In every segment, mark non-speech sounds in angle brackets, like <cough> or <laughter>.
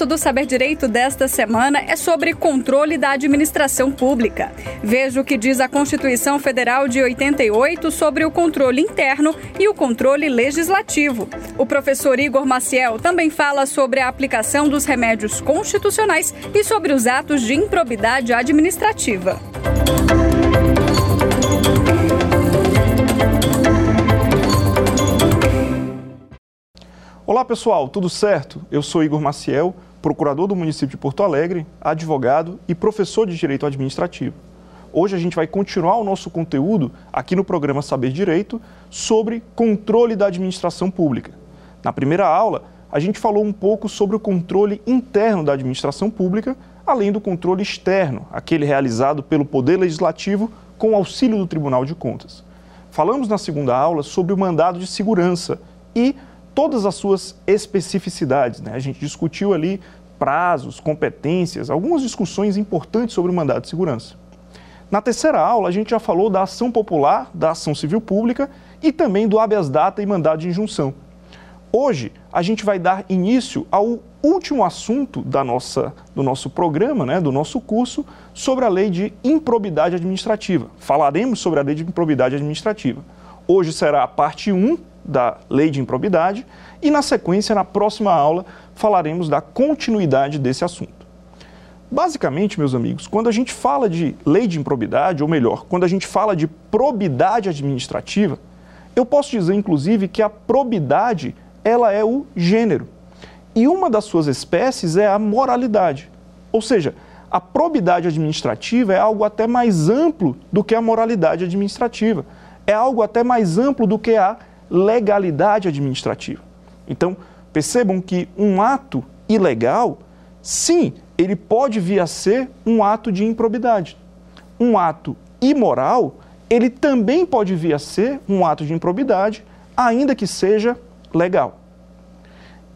verso do Saber Direito desta semana é sobre controle da administração pública. Veja o que diz a Constituição Federal de 88 sobre o controle interno e o controle legislativo. O professor Igor Maciel também fala sobre a aplicação dos remédios constitucionais e sobre os atos de improbidade administrativa. Olá pessoal, tudo certo? Eu sou Igor Maciel, procurador do município de Porto Alegre, advogado e professor de Direito Administrativo. Hoje a gente vai continuar o nosso conteúdo aqui no programa Saber Direito sobre controle da administração pública. Na primeira aula, a gente falou um pouco sobre o controle interno da administração pública, além do controle externo, aquele realizado pelo Poder Legislativo com auxílio do Tribunal de Contas. Falamos na segunda aula sobre o mandado de segurança e todas as suas especificidades. Né? A gente discutiu ali prazos, competências, algumas discussões importantes sobre o mandado de segurança. Na terceira aula, a gente já falou da ação popular, da ação civil pública e também do habeas data e mandado de injunção. Hoje, a gente vai dar início ao último assunto da nossa, do nosso programa, né, do nosso curso, sobre a lei de improbidade administrativa. Falaremos sobre a lei de improbidade administrativa. Hoje será a parte 1 da lei de improbidade e, na sequência, na próxima aula, falaremos da continuidade desse assunto. Basicamente, meus amigos, quando a gente fala de lei de improbidade, ou melhor, quando a gente fala de probidade administrativa, eu posso dizer, inclusive, que a probidade ela é o gênero. E uma das suas espécies é a moralidade. Ou seja, a probidade administrativa é algo até mais amplo do que a moralidade administrativa. É algo até mais amplo do que a legalidade administrativa. Então, percebam que um ato ilegal, sim, ele pode vir a ser um ato de improbidade. Um ato imoral, ele também pode vir a ser um ato de improbidade, ainda que seja legal.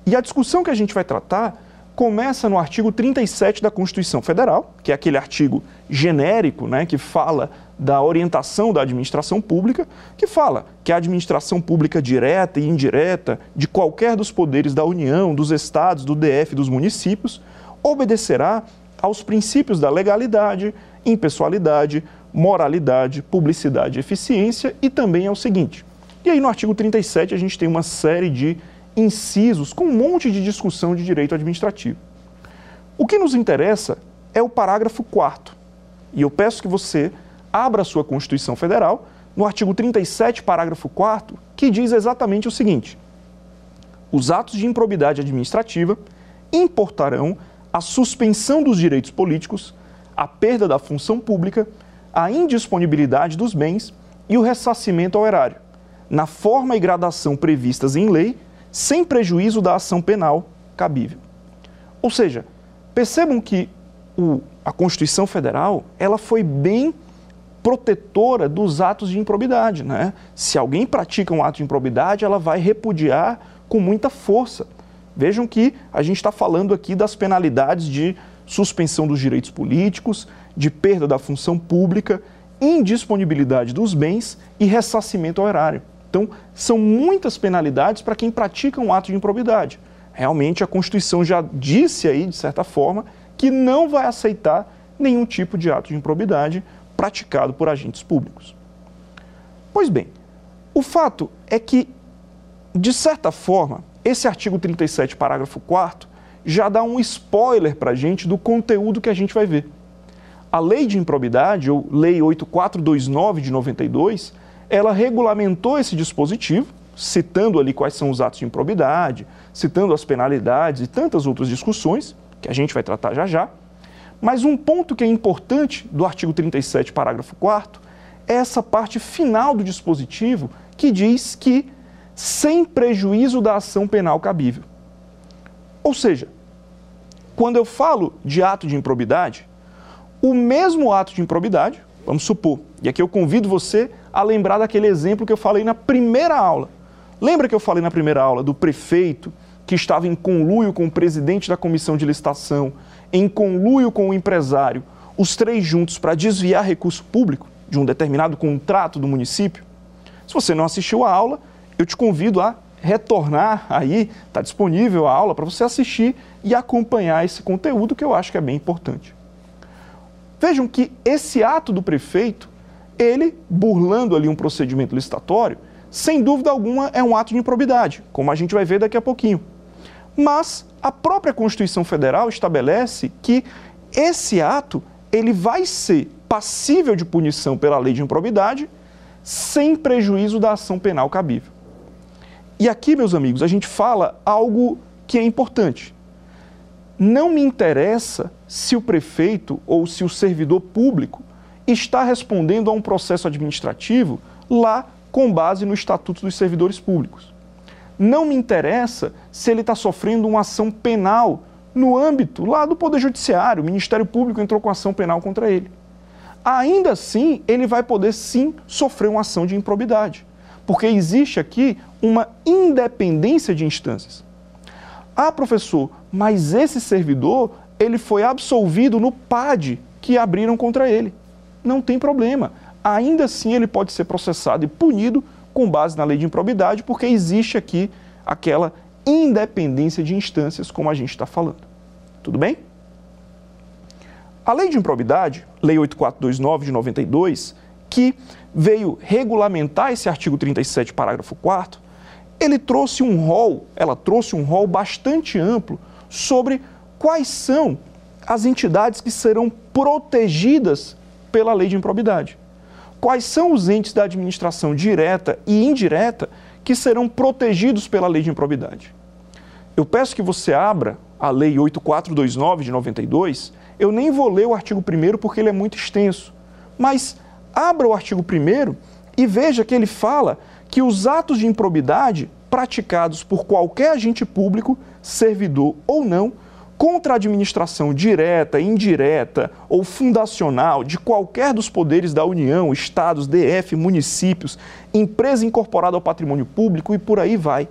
E a discussão que a gente vai tratar começa no artigo 37 da Constituição Federal, que é aquele artigo genérico né, que fala da orientação da administração pública, que fala que a administração pública direta e indireta de qualquer dos poderes da União, dos estados, do DF, dos municípios, obedecerá aos princípios da legalidade, impessoalidade, moralidade, publicidade eficiência e também ao seguinte. E aí no artigo 37 a gente tem uma série de incisos com um monte de discussão de direito administrativo. O que nos interessa é o parágrafo 4 E eu peço que você abra a sua Constituição Federal no artigo 37, parágrafo 4 que diz exatamente o seguinte: Os atos de improbidade administrativa importarão a suspensão dos direitos políticos, a perda da função pública, a indisponibilidade dos bens e o ressarcimento ao erário, na forma e gradação previstas em lei sem prejuízo da ação penal cabível. Ou seja, percebam que o, a Constituição Federal ela foi bem protetora dos atos de improbidade. Né? Se alguém pratica um ato de improbidade, ela vai repudiar com muita força. Vejam que a gente está falando aqui das penalidades de suspensão dos direitos políticos, de perda da função pública, indisponibilidade dos bens e ressarcimento ao erário. Então, são muitas penalidades para quem pratica um ato de improbidade. Realmente, a Constituição já disse aí, de certa forma, que não vai aceitar nenhum tipo de ato de improbidade praticado por agentes públicos. Pois bem, o fato é que, de certa forma, esse artigo 37, parágrafo 4 já dá um spoiler para a gente do conteúdo que a gente vai ver. A lei de improbidade, ou Lei 8429 de 92, ela regulamentou esse dispositivo, citando ali quais são os atos de improbidade, citando as penalidades e tantas outras discussões, que a gente vai tratar já já. Mas um ponto que é importante do artigo 37, parágrafo 4 é essa parte final do dispositivo que diz que sem prejuízo da ação penal cabível. Ou seja, quando eu falo de ato de improbidade, o mesmo ato de improbidade, vamos supor, e aqui eu convido você a lembrar daquele exemplo que eu falei na primeira aula. Lembra que eu falei na primeira aula do prefeito que estava em conluio com o presidente da comissão de licitação, em conluio com o empresário, os três juntos para desviar recurso público de um determinado contrato do município? Se você não assistiu à aula, eu te convido a retornar aí, está disponível a aula para você assistir e acompanhar esse conteúdo que eu acho que é bem importante. Vejam que esse ato do prefeito, ele burlando ali um procedimento licitatório, sem dúvida alguma é um ato de improbidade, como a gente vai ver daqui a pouquinho. Mas a própria Constituição Federal estabelece que esse ato ele vai ser passível de punição pela lei de improbidade sem prejuízo da ação penal cabível. E aqui, meus amigos, a gente fala algo que é importante. Não me interessa se o prefeito ou se o servidor público está respondendo a um processo administrativo lá com base no Estatuto dos Servidores Públicos. Não me interessa se ele está sofrendo uma ação penal no âmbito lá do Poder Judiciário, o Ministério Público entrou com ação penal contra ele. Ainda assim, ele vai poder sim sofrer uma ação de improbidade, porque existe aqui uma independência de instâncias. Ah, professor, mas esse servidor, ele foi absolvido no PAD que abriram contra ele. Não tem problema. Ainda assim, ele pode ser processado e punido com base na lei de improbidade, porque existe aqui aquela independência de instâncias, como a gente está falando. Tudo bem? A lei de improbidade, Lei 8429 de 92, que veio regulamentar esse artigo 37, parágrafo 4 ele trouxe um rol, ela trouxe um rol bastante amplo sobre quais são as entidades que serão protegidas pela lei de improbidade. Quais são os entes da administração direta e indireta que serão protegidos pela lei de improbidade? Eu peço que você abra a Lei 8429 de 92. Eu nem vou ler o artigo 1 porque ele é muito extenso, mas abra o artigo 1 e veja que ele fala que os atos de improbidade praticados por qualquer agente público, servidor ou não, contra a administração direta, indireta ou fundacional de qualquer dos poderes da União, estados, DF, municípios, empresa incorporada ao patrimônio público e por aí vai.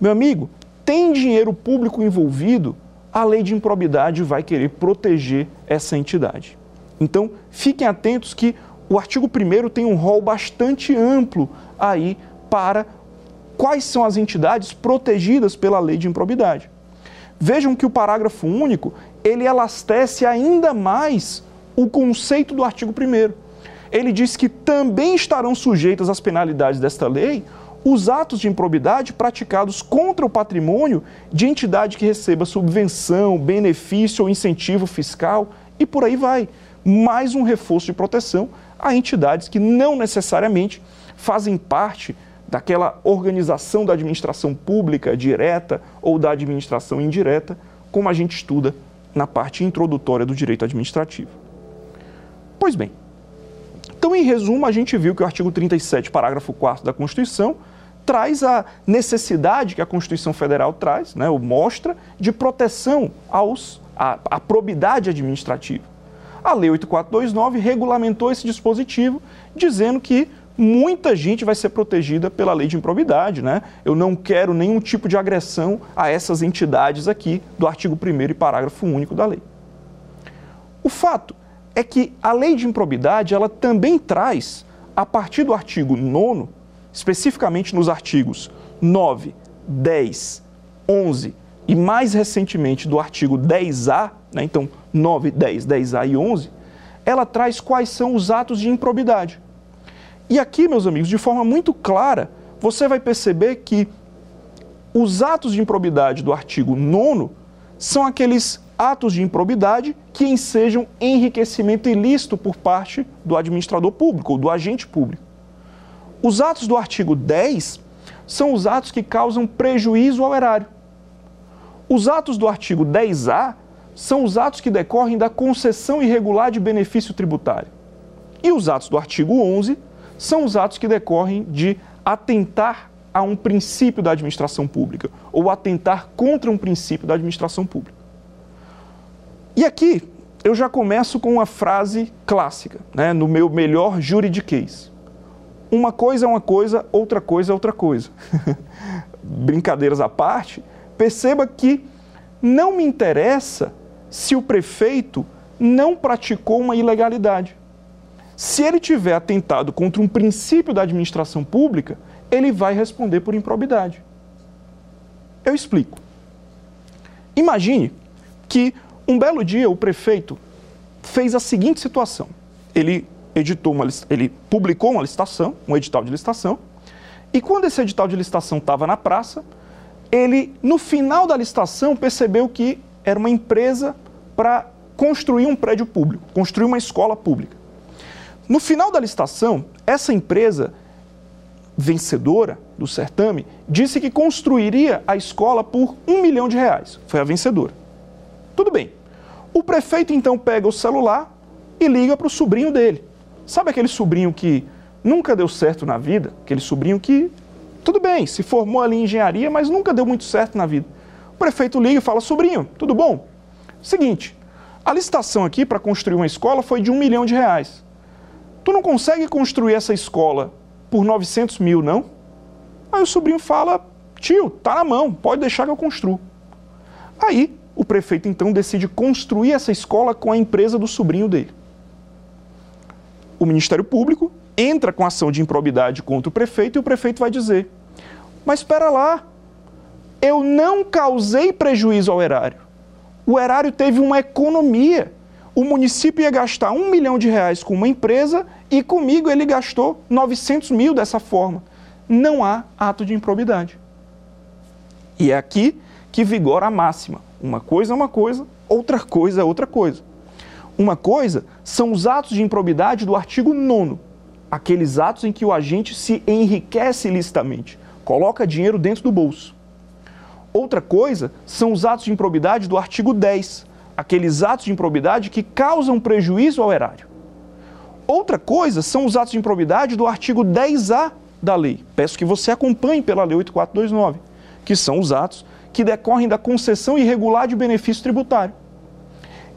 Meu amigo, tem dinheiro público envolvido, a lei de improbidade vai querer proteger essa entidade. Então, fiquem atentos que o artigo 1 tem um rol bastante amplo aí para quais são as entidades protegidas pela lei de improbidade. Vejam que o parágrafo único, ele elastece ainda mais o conceito do artigo 1 Ele diz que também estarão sujeitas às penalidades desta lei os atos de improbidade praticados contra o patrimônio de entidade que receba subvenção, benefício ou incentivo fiscal e por aí vai. Mais um reforço de proteção a entidades que não necessariamente fazem parte daquela organização da administração pública direta ou da administração indireta, como a gente estuda na parte introdutória do direito administrativo. Pois bem, então, em resumo, a gente viu que o artigo 37, parágrafo 4 da Constituição, traz a necessidade que a Constituição Federal traz, né, ou mostra, de proteção aos, à, à probidade administrativa. A Lei 8429 regulamentou esse dispositivo, dizendo que muita gente vai ser protegida pela lei de improbidade, né? Eu não quero nenhum tipo de agressão a essas entidades aqui do artigo 1 e parágrafo único da lei. O fato é que a lei de improbidade, ela também traz, a partir do artigo 9 especificamente nos artigos 9, 10, 11 e mais recentemente do artigo 10A, né? então 9, 10, 10A e 11, ela traz quais são os atos de improbidade. E aqui, meus amigos, de forma muito clara, você vai perceber que os atos de improbidade do artigo 9 são aqueles atos de improbidade que ensejam enriquecimento ilícito por parte do administrador público ou do agente público. Os atos do artigo 10 são os atos que causam prejuízo ao erário. Os atos do artigo 10A são os atos que decorrem da concessão irregular de benefício tributário. E os atos do artigo 11 são os atos que decorrem de atentar a um princípio da administração pública ou atentar contra um princípio da administração pública. E aqui eu já começo com uma frase clássica, né, no meu melhor juridiquês. Uma coisa é uma coisa, outra coisa é outra coisa. <laughs> Brincadeiras à parte, perceba que não me interessa se o prefeito não praticou uma ilegalidade. Se ele tiver atentado contra um princípio da administração pública, ele vai responder por improbidade. Eu explico. Imagine que um belo dia o prefeito fez a seguinte situação. Ele editou uma, ele publicou uma licitação, um edital de licitação, e quando esse edital de licitação estava na praça, ele, no final da licitação, percebeu que era uma empresa para construir um prédio público, construir uma escola pública. No final da licitação, essa empresa vencedora do certame disse que construiria a escola por um milhão de reais. Foi a vencedora. Tudo bem. O prefeito então pega o celular e liga para o sobrinho dele. Sabe aquele sobrinho que nunca deu certo na vida? Aquele sobrinho que, tudo bem, se formou ali em engenharia, mas nunca deu muito certo na vida. O prefeito liga e fala: Sobrinho, tudo bom? Seguinte, a licitação aqui para construir uma escola foi de um milhão de reais. Tu não consegue construir essa escola por 900 mil, não? Aí o sobrinho fala: Tio, tá na mão, pode deixar que eu construo. Aí o prefeito então decide construir essa escola com a empresa do sobrinho dele. O Ministério Público entra com ação de improbidade contra o prefeito e o prefeito vai dizer: Mas espera lá, eu não causei prejuízo ao erário. O erário teve uma economia. O município ia gastar um milhão de reais com uma empresa e comigo ele gastou 900 mil dessa forma. Não há ato de improbidade. E é aqui que vigora a máxima. Uma coisa é uma coisa, outra coisa é outra coisa. Uma coisa são os atos de improbidade do artigo 9, aqueles atos em que o agente se enriquece ilicitamente, coloca dinheiro dentro do bolso. Outra coisa são os atos de improbidade do artigo 10, aqueles atos de improbidade que causam prejuízo ao erário. Outra coisa são os atos de improbidade do artigo 10A da lei. Peço que você acompanhe pela Lei 8429, que são os atos que decorrem da concessão irregular de benefício tributário.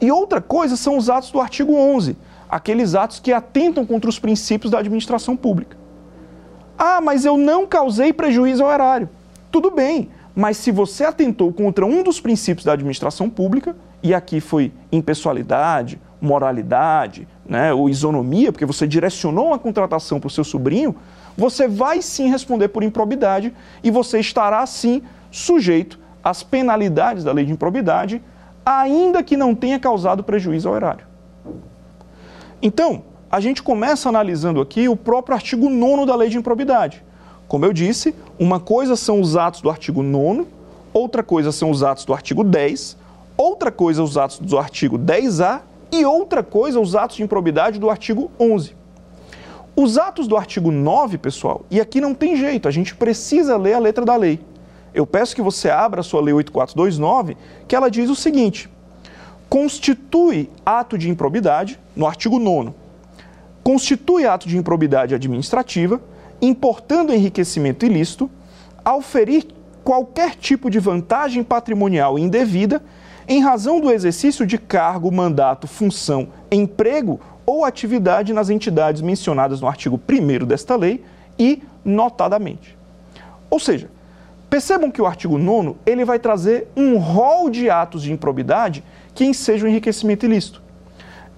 E outra coisa são os atos do artigo 11, aqueles atos que atentam contra os princípios da administração pública. Ah, mas eu não causei prejuízo ao erário. Tudo bem, mas se você atentou contra um dos princípios da administração pública, e aqui foi impessoalidade, moralidade, né, ou isonomia, porque você direcionou uma contratação para o seu sobrinho, você vai sim responder por improbidade e você estará sim sujeito às penalidades da lei de improbidade ainda que não tenha causado prejuízo ao erário. Então, a gente começa analisando aqui o próprio artigo 9 da lei de improbidade. Como eu disse, uma coisa são os atos do artigo 9, outra coisa são os atos do artigo 10, outra coisa os atos do artigo 10A e outra coisa os atos de improbidade do artigo 11. Os atos do artigo 9, pessoal, e aqui não tem jeito, a gente precisa ler a letra da lei eu peço que você abra a sua Lei 8429, que ela diz o seguinte: constitui ato de improbidade, no artigo 9, constitui ato de improbidade administrativa, importando enriquecimento ilícito, ao ferir qualquer tipo de vantagem patrimonial indevida em razão do exercício de cargo, mandato, função, emprego ou atividade nas entidades mencionadas no artigo 1 desta lei e notadamente. Ou seja, Percebam que o artigo 9 ele vai trazer um rol de atos de improbidade que ensejam enriquecimento ilícito.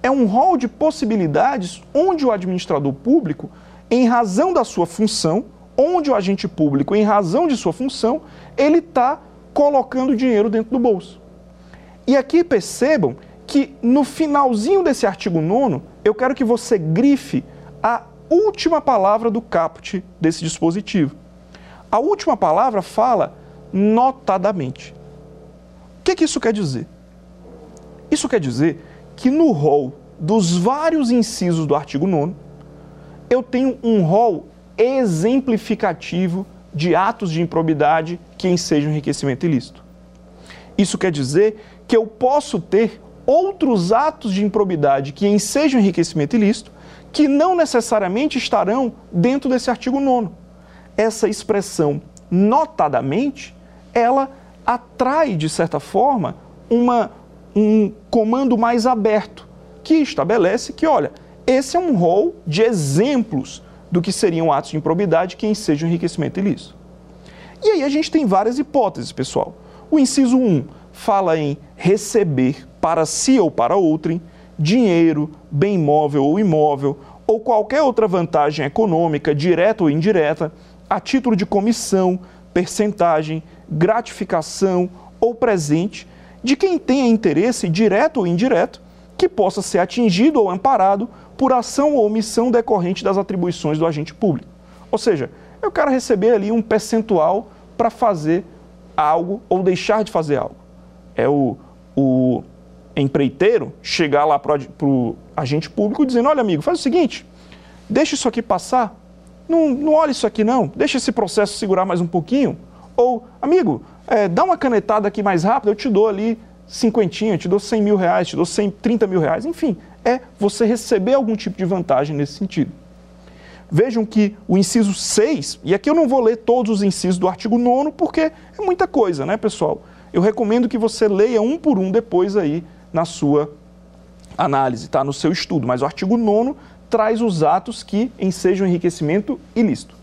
É um rol de possibilidades onde o administrador público, em razão da sua função, onde o agente público, em razão de sua função, ele está colocando dinheiro dentro do bolso. E aqui percebam que no finalzinho desse artigo 9, eu quero que você grife a última palavra do caput desse dispositivo. A última palavra fala notadamente. O que, que isso quer dizer? Isso quer dizer que no rol dos vários incisos do artigo 9, eu tenho um rol exemplificativo de atos de improbidade que ensejam enriquecimento ilícito. Isso quer dizer que eu posso ter outros atos de improbidade que ensejam enriquecimento ilícito que não necessariamente estarão dentro desse artigo 9 essa expressão notadamente, ela atrai, de certa forma, uma, um comando mais aberto, que estabelece que, olha, esse é um rol de exemplos do que seriam atos de improbidade que ensejam enriquecimento ilícito. E aí a gente tem várias hipóteses, pessoal. O inciso 1 fala em receber para si ou para outrem dinheiro, bem móvel ou imóvel, ou qualquer outra vantagem econômica, direta ou indireta, a título de comissão, percentagem, gratificação ou presente de quem tenha interesse direto ou indireto que possa ser atingido ou amparado por ação ou omissão decorrente das atribuições do agente público. Ou seja, eu quero receber ali um percentual para fazer algo ou deixar de fazer algo. É o, o empreiteiro chegar lá para o agente público dizendo: olha, amigo, faz o seguinte, deixa isso aqui passar, não, não olha isso aqui não, deixa esse processo segurar mais um pouquinho. Ou, amigo, é, dá uma canetada aqui mais rápido, eu te dou ali cinquentinha, te dou 100 mil reais, te dou 100, 30 mil reais, enfim, é você receber algum tipo de vantagem nesse sentido. Vejam que o inciso 6, e aqui eu não vou ler todos os incisos do artigo 9 porque é muita coisa, né, pessoal? Eu recomendo que você leia um por um depois aí na sua análise, tá? No seu estudo. Mas o artigo 9 traz os atos que ensejam enriquecimento ilícito.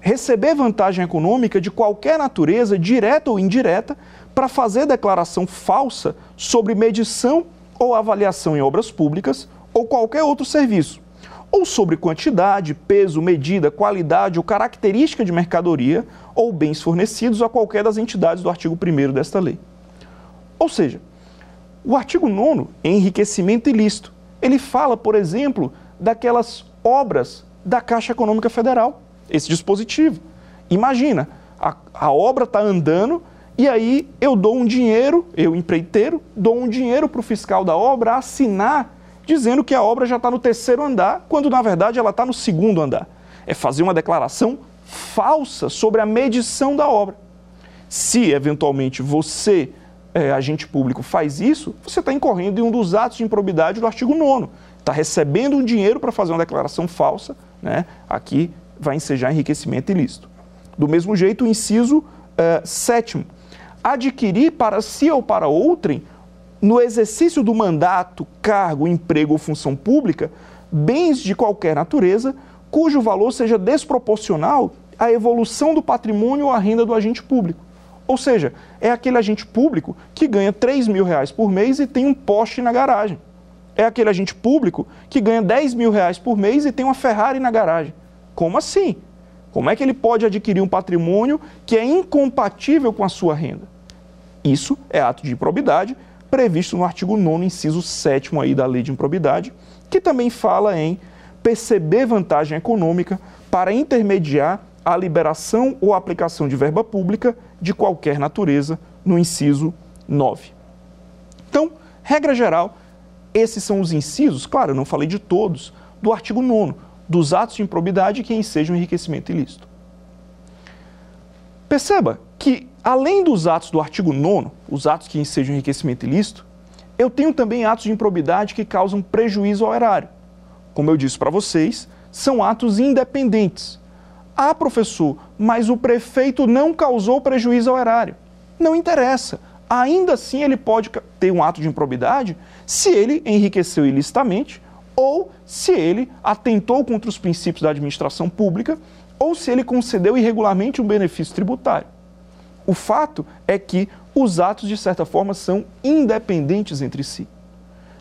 Receber vantagem econômica de qualquer natureza, direta ou indireta, para fazer declaração falsa sobre medição ou avaliação em obras públicas ou qualquer outro serviço ou sobre quantidade, peso, medida, qualidade ou característica de mercadoria ou bens fornecidos a qualquer das entidades do artigo 1 desta lei. Ou seja, o artigo 9, enriquecimento ilícito, ele fala, por exemplo, daquelas obras da Caixa Econômica Federal, esse dispositivo. Imagina, a, a obra está andando e aí eu dou um dinheiro, eu empreiteiro, dou um dinheiro para o fiscal da obra assinar dizendo que a obra já está no terceiro andar, quando na verdade ela está no segundo andar. É fazer uma declaração falsa sobre a medição da obra. Se eventualmente você, é, agente público, faz isso, você está incorrendo em um dos atos de improbidade do artigo 9. Está recebendo um dinheiro para fazer uma declaração falsa, né? aqui vai ensejar enriquecimento ilícito. Do mesmo jeito, o inciso é, sétimo. Adquirir para si ou para outrem no exercício do mandato, cargo, emprego ou função pública, bens de qualquer natureza, cujo valor seja desproporcional à evolução do patrimônio ou à renda do agente público. Ou seja, é aquele agente público que ganha 3 mil reais por mês e tem um poste na garagem. É aquele agente público que ganha 10 mil reais por mês e tem uma Ferrari na garagem. Como assim? Como é que ele pode adquirir um patrimônio que é incompatível com a sua renda? Isso é ato de improbidade previsto no artigo 9 inciso 7 aí da Lei de Improbidade, que também fala em perceber vantagem econômica para intermediar a liberação ou aplicação de verba pública de qualquer natureza, no inciso 9. Então, regra geral, esses são os incisos, claro, eu não falei de todos, do artigo 9 dos atos de improbidade que ensejam enriquecimento ilícito. Perceba que além dos atos do artigo 9, os atos que ensejam enriquecimento ilícito, eu tenho também atos de improbidade que causam prejuízo ao erário. Como eu disse para vocês, são atos independentes. Ah, professor, mas o prefeito não causou prejuízo ao erário. Não interessa. Ainda assim, ele pode ter um ato de improbidade se ele enriqueceu ilicitamente ou se ele atentou contra os princípios da administração pública ou se ele concedeu irregularmente um benefício tributário. O fato é que os atos, de certa forma, são independentes entre si.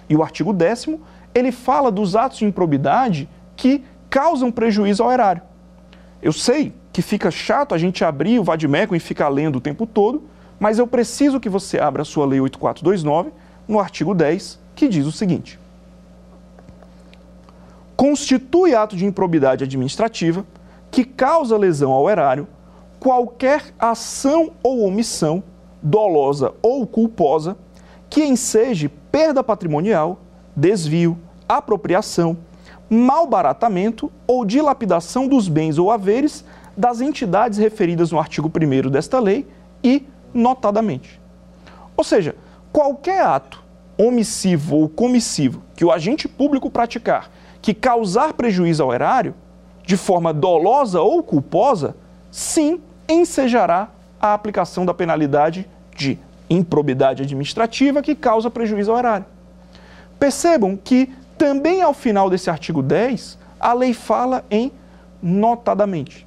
E o artigo 10 ele fala dos atos de improbidade que causam prejuízo ao erário. Eu sei que fica chato a gente abrir o Vadimeco e ficar lendo o tempo todo, mas eu preciso que você abra a sua Lei 8429, no artigo 10, que diz o seguinte: Constitui ato de improbidade administrativa que causa lesão ao erário qualquer ação ou omissão, dolosa ou culposa, que enseje perda patrimonial, desvio, apropriação, malbaratamento ou dilapidação dos bens ou haveres das entidades referidas no artigo 1 desta lei e notadamente. Ou seja, qualquer ato omissivo ou comissivo que o agente público praticar que causar prejuízo ao erário, de forma dolosa ou culposa, sim, ensejará a aplicação da penalidade de improbidade administrativa que causa prejuízo ao erário. Percebam que também ao final desse artigo 10, a lei fala em notadamente.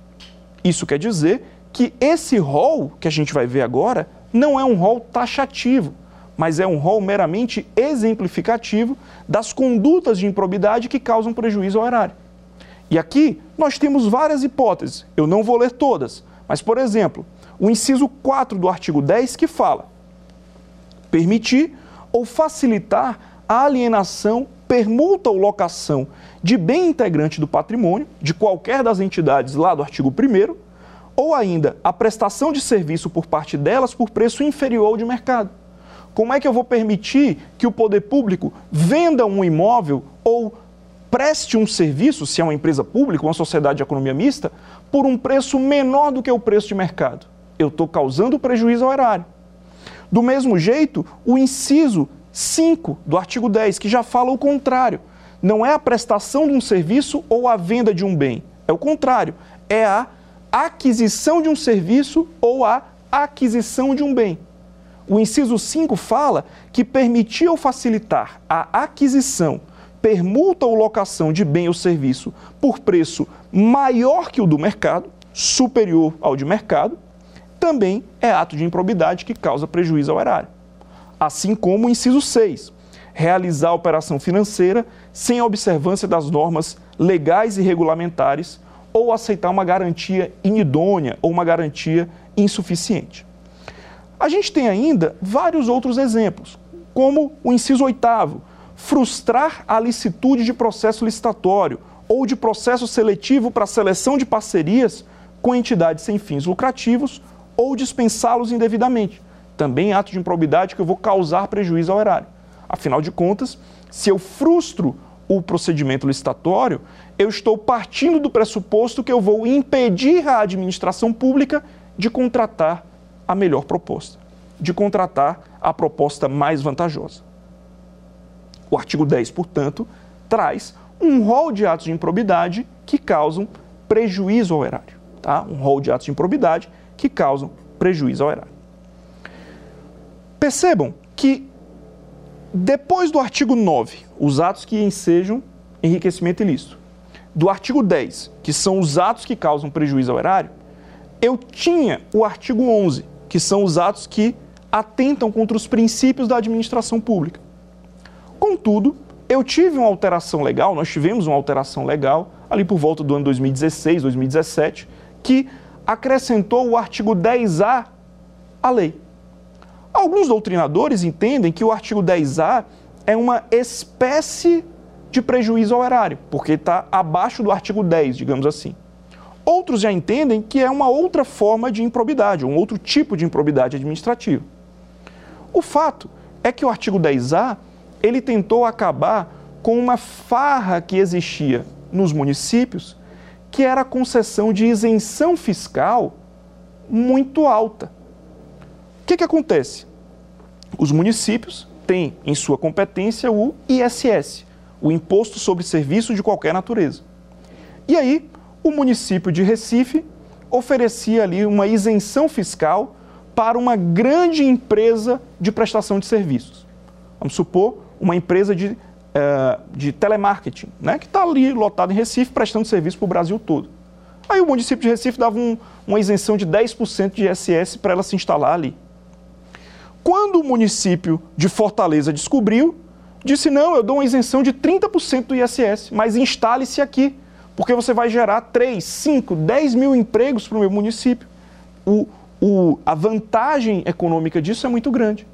Isso quer dizer que esse rol que a gente vai ver agora não é um rol taxativo, mas é um rol meramente exemplificativo das condutas de improbidade que causam prejuízo ao erário. E aqui nós temos várias hipóteses, eu não vou ler todas, mas, por exemplo, o inciso 4 do artigo 10 que fala: permitir ou facilitar a alienação, permuta ou locação de bem integrante do patrimônio de qualquer das entidades lá do artigo 1 ou ainda a prestação de serviço por parte delas por preço inferior ao de mercado. Como é que eu vou permitir que o poder público venda um imóvel ou preste um serviço, se é uma empresa pública, uma sociedade de economia mista, por um preço menor do que o preço de mercado? Eu estou causando prejuízo ao erário. Do mesmo jeito, o inciso 5 do artigo 10, que já fala o contrário. Não é a prestação de um serviço ou a venda de um bem. É o contrário. É a aquisição de um serviço ou a aquisição de um bem. O inciso 5 fala que permitir ou facilitar a aquisição, permuta ou locação de bem ou serviço por preço maior que o do mercado, superior ao de mercado, também é ato de improbidade que causa prejuízo ao erário. Assim como o inciso 6, realizar a operação financeira sem observância das normas legais e regulamentares ou aceitar uma garantia inidônea ou uma garantia insuficiente. A gente tem ainda vários outros exemplos, como o inciso oitavo, frustrar a licitude de processo licitatório ou de processo seletivo para seleção de parcerias com entidades sem fins lucrativos ou dispensá-los indevidamente. Também é ato de improbidade que eu vou causar prejuízo ao erário. Afinal de contas, se eu frustro o procedimento licitatório, eu estou partindo do pressuposto que eu vou impedir a administração pública de contratar a melhor proposta, de contratar a proposta mais vantajosa. O artigo 10, portanto, traz um rol de atos de improbidade que causam prejuízo ao erário. Tá? Um rol de atos de improbidade que causam prejuízo ao erário. Percebam que depois do artigo 9, os atos que ensejam enriquecimento ilícito, do artigo 10, que são os atos que causam prejuízo ao erário, eu tinha o artigo 11, que são os atos que atentam contra os princípios da administração pública. Contudo, eu tive uma alteração legal, nós tivemos uma alteração legal ali por volta do ano 2016, 2017, que acrescentou o artigo 10A à lei. Alguns doutrinadores entendem que o artigo 10A é uma espécie de prejuízo ao erário, porque está abaixo do artigo 10, digamos assim. Outros já entendem que é uma outra forma de improbidade, um outro tipo de improbidade administrativa. O fato é que o artigo 10A ele tentou acabar com uma farra que existia nos municípios que era a concessão de isenção fiscal muito alta. O que, que acontece? Os municípios têm em sua competência o ISS, o Imposto sobre Serviço de Qualquer Natureza. E aí, o município de Recife oferecia ali uma isenção fiscal para uma grande empresa de prestação de serviços. Vamos supor uma empresa de é, de telemarketing, né, que está ali lotado em Recife, prestando serviço para o Brasil todo. Aí o município de Recife dava um, uma isenção de 10% de ISS para ela se instalar ali. Quando o município de Fortaleza descobriu, disse: não, eu dou uma isenção de 30% do ISS, mas instale-se aqui, porque você vai gerar 3, 5, 10 mil empregos para o meu município. O, o, a vantagem econômica disso é muito grande.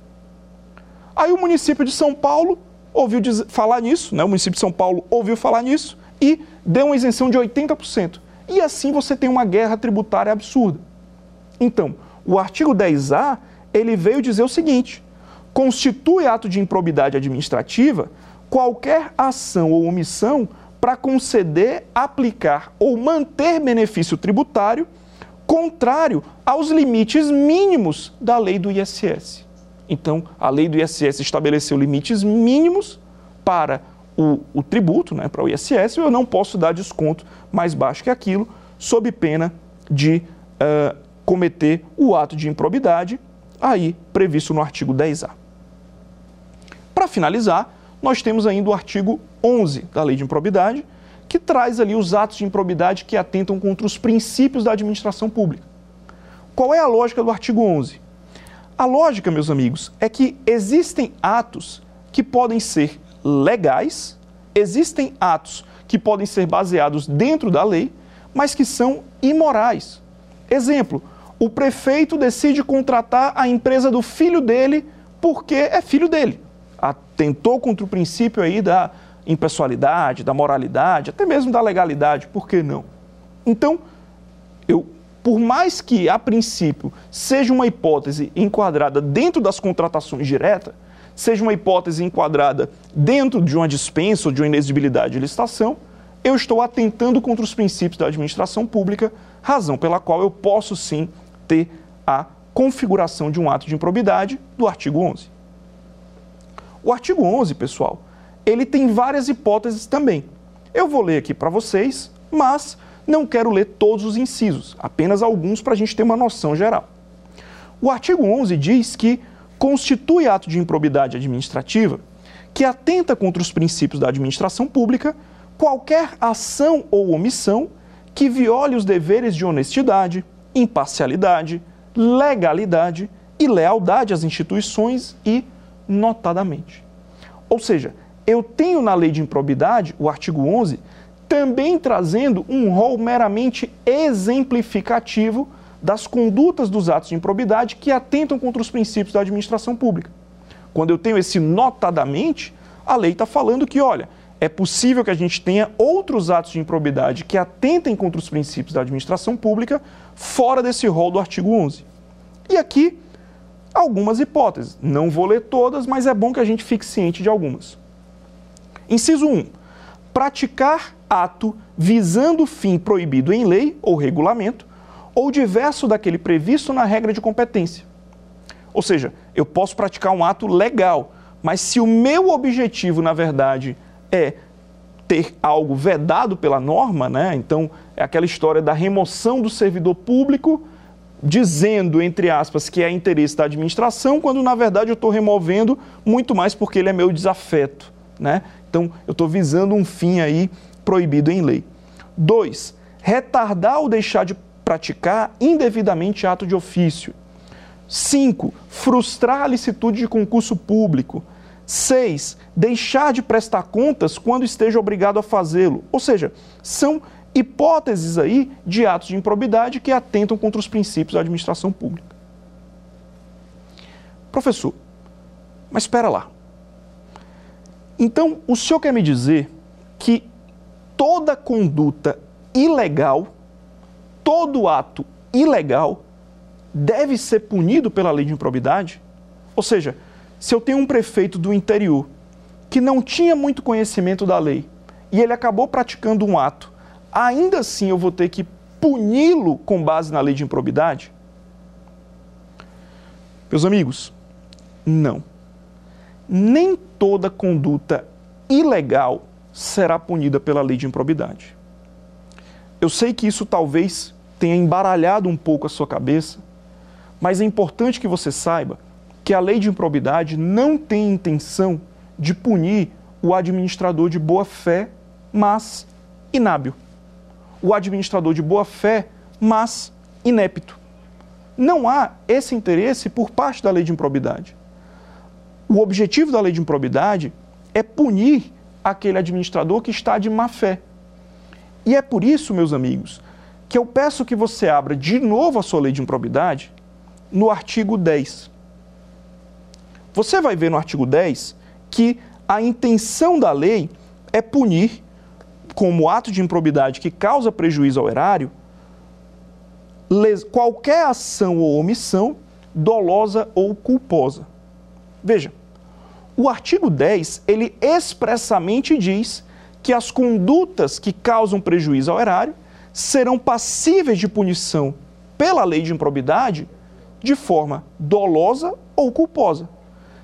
Aí o município de São Paulo ouviu falar nisso, né? o município de São Paulo ouviu falar nisso e deu uma isenção de 80%. E assim você tem uma guerra tributária absurda. Então, o artigo 10A, ele veio dizer o seguinte: constitui ato de improbidade administrativa qualquer ação ou omissão para conceder, aplicar ou manter benefício tributário contrário aos limites mínimos da lei do ISS. Então, a lei do ISS estabeleceu limites mínimos para o, o tributo, né, para o ISS, e eu não posso dar desconto mais baixo que aquilo, sob pena de uh, cometer o ato de improbidade, aí previsto no artigo 10A. Para finalizar, nós temos ainda o artigo 11 da Lei de Improbidade, que traz ali os atos de improbidade que atentam contra os princípios da administração pública. Qual é a lógica do artigo 11? A lógica, meus amigos, é que existem atos que podem ser legais, existem atos que podem ser baseados dentro da lei, mas que são imorais. Exemplo, o prefeito decide contratar a empresa do filho dele porque é filho dele. Atentou contra o princípio aí da impessoalidade, da moralidade, até mesmo da legalidade, por que não? Então, eu, por mais que a princípio seja uma hipótese enquadrada dentro das contratações diretas, seja uma hipótese enquadrada dentro de uma dispensa ou de uma inexigibilidade de licitação, eu estou atentando contra os princípios da administração pública, razão pela qual eu posso sim ter a configuração de um ato de improbidade do artigo 11. O artigo 11, pessoal, ele tem várias hipóteses também. Eu vou ler aqui para vocês, mas não quero ler todos os incisos, apenas alguns para a gente ter uma noção geral. O artigo 11 diz que constitui ato de improbidade administrativa que atenta contra os princípios da administração pública qualquer ação ou omissão que viole os deveres de honestidade, imparcialidade, legalidade e lealdade às instituições e notadamente. Ou seja, eu tenho na lei de improbidade, o artigo 11, também trazendo um rol meramente exemplificativo das condutas dos atos de improbidade que atentam contra os princípios da administração pública. Quando eu tenho esse notadamente, a lei está falando que, olha, é possível que a gente tenha outros atos de improbidade que atentem contra os princípios da administração pública fora desse rol do artigo 11. E aqui, algumas hipóteses. Não vou ler todas, mas é bom que a gente fique ciente de algumas. Inciso 1. Praticar ato visando fim proibido em lei ou regulamento ou diverso daquele previsto na regra de competência. Ou seja, eu posso praticar um ato legal, mas se o meu objetivo, na verdade, é ter algo vedado pela norma, né? Então, é aquela história da remoção do servidor público, dizendo, entre aspas, que é interesse da administração, quando na verdade eu estou removendo muito mais porque ele é meu desafeto, né? Então, eu estou visando um fim aí proibido em lei. Dois, retardar ou deixar de praticar indevidamente ato de ofício. Cinco, frustrar a licitude de concurso público. 6. Deixar de prestar contas quando esteja obrigado a fazê-lo. Ou seja, são hipóteses aí de atos de improbidade que atentam contra os princípios da administração pública. Professor, mas espera lá. Então, o senhor quer me dizer que toda conduta ilegal, todo ato ilegal, deve ser punido pela lei de improbidade? Ou seja, se eu tenho um prefeito do interior que não tinha muito conhecimento da lei e ele acabou praticando um ato, ainda assim eu vou ter que puni-lo com base na lei de improbidade? Meus amigos, não. Nem toda conduta ilegal será punida pela lei de improbidade. Eu sei que isso talvez tenha embaralhado um pouco a sua cabeça, mas é importante que você saiba que a lei de improbidade não tem intenção de punir o administrador de boa fé, mas inábil. O administrador de boa fé, mas inepto. Não há esse interesse por parte da lei de improbidade. O objetivo da lei de improbidade é punir aquele administrador que está de má fé. E é por isso, meus amigos, que eu peço que você abra de novo a sua lei de improbidade no artigo 10 você vai ver no artigo 10 que a intenção da lei é punir, como ato de improbidade que causa prejuízo ao erário, qualquer ação ou omissão dolosa ou culposa. Veja, o artigo 10, ele expressamente diz que as condutas que causam prejuízo ao erário serão passíveis de punição pela lei de improbidade de forma dolosa ou culposa.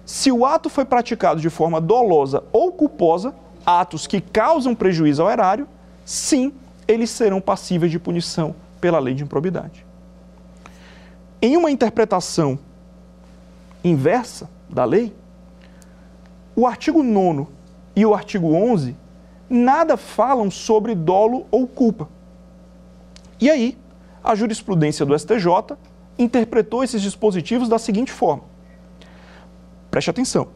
Se o ato foi praticado de forma dolosa ou culposa, atos que causam prejuízo ao erário, sim, eles serão passíveis de punição pela lei de improbidade. Em uma interpretação inversa da lei, o artigo 9 e o artigo 11 nada falam sobre dolo ou culpa. E aí, a jurisprudência do STJ interpretou esses dispositivos da seguinte forma: Preste atenção.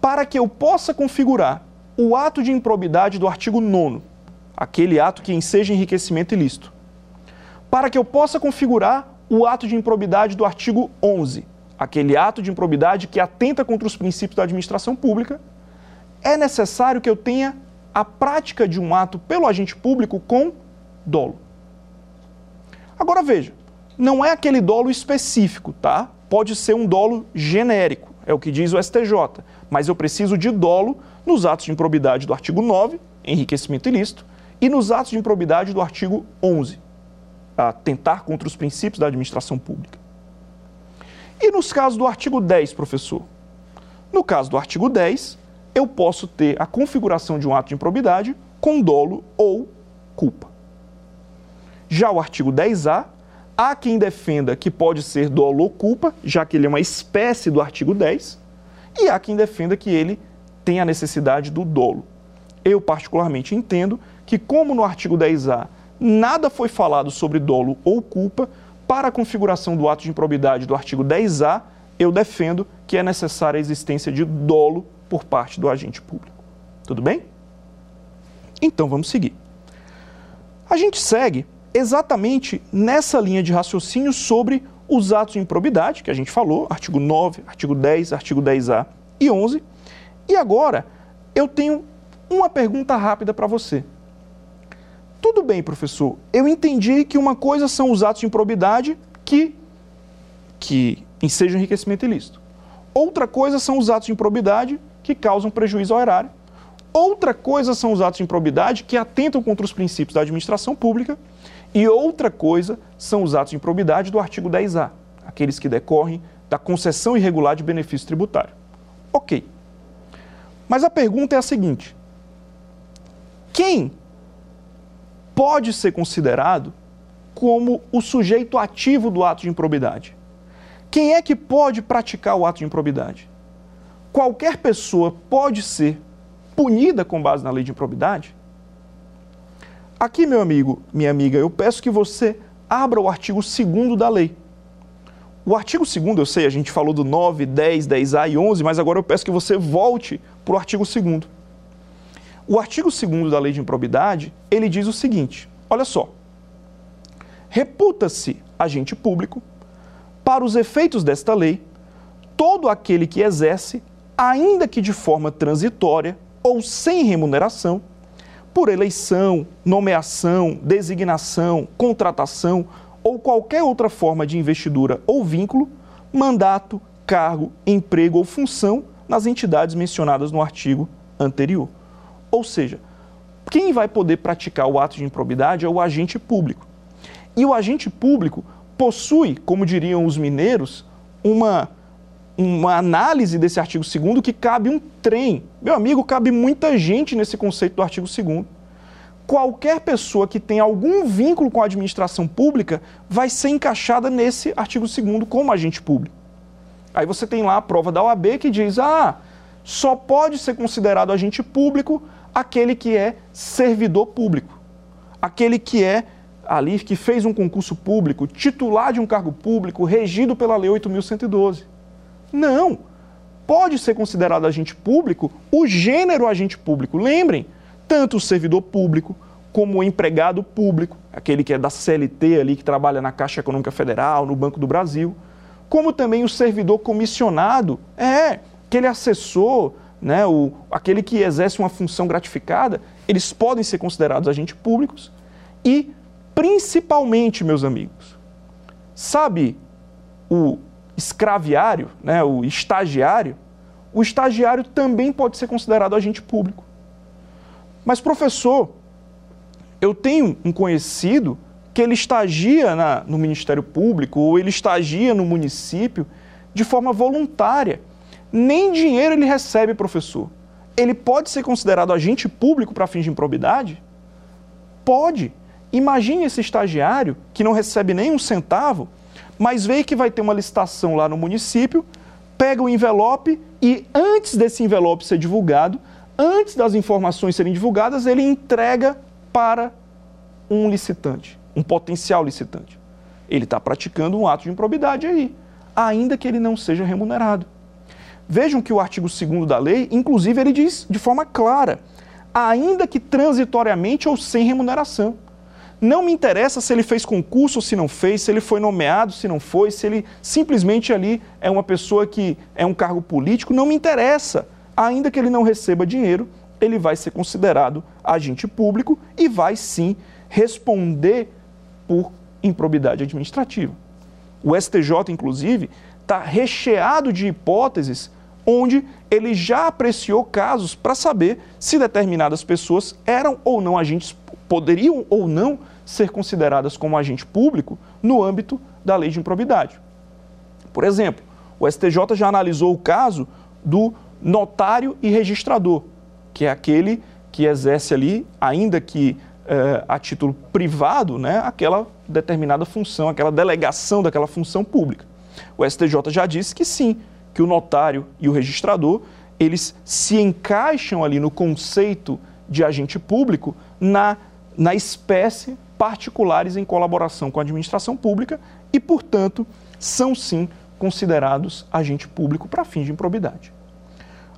Para que eu possa configurar o ato de improbidade do artigo 9, aquele ato que enseja enriquecimento ilícito, para que eu possa configurar o ato de improbidade do artigo 11, aquele ato de improbidade que atenta contra os princípios da administração pública, é necessário que eu tenha a prática de um ato pelo agente público com dolo. Agora veja, não é aquele dolo específico, tá? Pode ser um dolo genérico, é o que diz o STJ, mas eu preciso de dolo nos atos de improbidade do artigo 9, enriquecimento ilícito, e nos atos de improbidade do artigo 11, atentar contra os princípios da administração pública. E nos casos do artigo 10, professor? No caso do artigo 10, eu posso ter a configuração de um ato de improbidade com dolo ou culpa. Já o artigo 10A, há quem defenda que pode ser dolo ou culpa, já que ele é uma espécie do artigo 10, e há quem defenda que ele tem a necessidade do dolo. Eu, particularmente, entendo que, como no artigo 10A nada foi falado sobre dolo ou culpa, para a configuração do ato de improbidade do artigo 10A, eu defendo que é necessária a existência de dolo por parte do agente público. Tudo bem? Então vamos seguir. A gente segue exatamente nessa linha de raciocínio sobre os atos de improbidade, que a gente falou, artigo 9, artigo 10, artigo 10A e 11. E agora eu tenho uma pergunta rápida para você. Tudo bem, professor, eu entendi que uma coisa são os atos de improbidade que, que ensejam enriquecimento ilícito. Outra coisa são os atos de improbidade que causam prejuízo ao erário. Outra coisa são os atos de improbidade que atentam contra os princípios da administração pública. E outra coisa são os atos de improbidade do artigo 10A, aqueles que decorrem da concessão irregular de benefício tributário. Ok. Mas a pergunta é a seguinte: quem pode ser considerado como o sujeito ativo do ato de improbidade? Quem é que pode praticar o ato de improbidade? qualquer pessoa pode ser punida com base na lei de improbidade? Aqui, meu amigo, minha amiga, eu peço que você abra o artigo 2 da lei. O artigo 2, eu sei, a gente falou do 9, 10, 10A e 11, mas agora eu peço que você volte para o artigo 2. O artigo 2 da lei de improbidade, ele diz o seguinte: olha só. Reputa-se agente público, para os efeitos desta lei, todo aquele que exerce ainda que de forma transitória ou sem remuneração, por eleição, nomeação, designação, contratação ou qualquer outra forma de investidura ou vínculo, mandato, cargo, emprego ou função nas entidades mencionadas no artigo anterior. Ou seja, quem vai poder praticar o ato de improbidade é o agente público. E o agente público possui, como diriam os mineiros, uma uma análise desse artigo 2 que cabe um trem. Meu amigo, cabe muita gente nesse conceito do artigo 2 Qualquer pessoa que tenha algum vínculo com a administração pública vai ser encaixada nesse artigo 2 como agente público. Aí você tem lá a prova da OAB que diz: ah, só pode ser considerado agente público aquele que é servidor público, aquele que é ali que fez um concurso público, titular de um cargo público, regido pela Lei 8.112. Não. Pode ser considerado agente público o gênero agente público. Lembrem, tanto o servidor público como o empregado público, aquele que é da CLT ali, que trabalha na Caixa Econômica Federal, no Banco do Brasil, como também o servidor comissionado, é, aquele assessor, né, o, aquele que exerce uma função gratificada, eles podem ser considerados agentes públicos e, principalmente, meus amigos, sabe o escraviário, né, o estagiário, o estagiário também pode ser considerado agente público. Mas, professor, eu tenho um conhecido que ele estagia na, no Ministério Público ou ele estagia no município de forma voluntária. Nem dinheiro ele recebe, professor. Ele pode ser considerado agente público para fins de improbidade? Pode. Imagine esse estagiário que não recebe nem um centavo mas vê que vai ter uma licitação lá no município, pega o envelope e antes desse envelope ser divulgado, antes das informações serem divulgadas, ele entrega para um licitante, um potencial licitante. Ele está praticando um ato de improbidade aí, ainda que ele não seja remunerado. Vejam que o artigo 2 da lei, inclusive, ele diz de forma clara, ainda que transitoriamente ou sem remuneração. Não me interessa se ele fez concurso ou se não fez, se ele foi nomeado, se não foi, se ele simplesmente ali é uma pessoa que é um cargo político, não me interessa. Ainda que ele não receba dinheiro, ele vai ser considerado agente público e vai sim responder por improbidade administrativa. O STJ, inclusive, está recheado de hipóteses onde ele já apreciou casos para saber se determinadas pessoas eram ou não agentes, poderiam ou não ser consideradas como agente público no âmbito da lei de improbidade. Por exemplo, o STJ já analisou o caso do notário e registrador, que é aquele que exerce ali, ainda que é, a título privado, né, aquela determinada função, aquela delegação daquela função pública. O STJ já disse que sim, que o notário e o registrador, eles se encaixam ali no conceito de agente público na, na espécie particulares em colaboração com a administração pública e, portanto, são sim considerados agente público para fins de improbidade.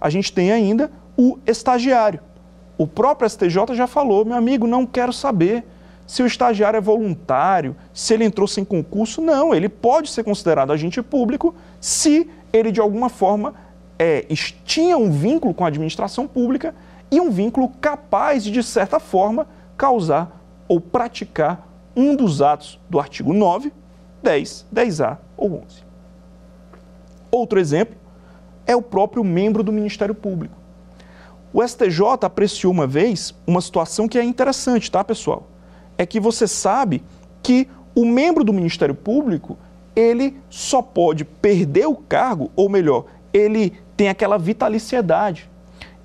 A gente tem ainda o estagiário. O próprio STJ já falou, meu amigo, não quero saber se o estagiário é voluntário, se ele entrou sem concurso. Não, ele pode ser considerado agente público se ele de alguma forma é, tinha um vínculo com a administração pública e um vínculo capaz de, de certa forma, causar ou praticar um dos atos do artigo 9, 10, 10A ou 11. Outro exemplo é o próprio membro do Ministério Público. O STJ apreciou uma vez uma situação que é interessante, tá, pessoal? É que você sabe que o membro do Ministério Público, ele só pode perder o cargo, ou melhor, ele tem aquela vitaliciedade.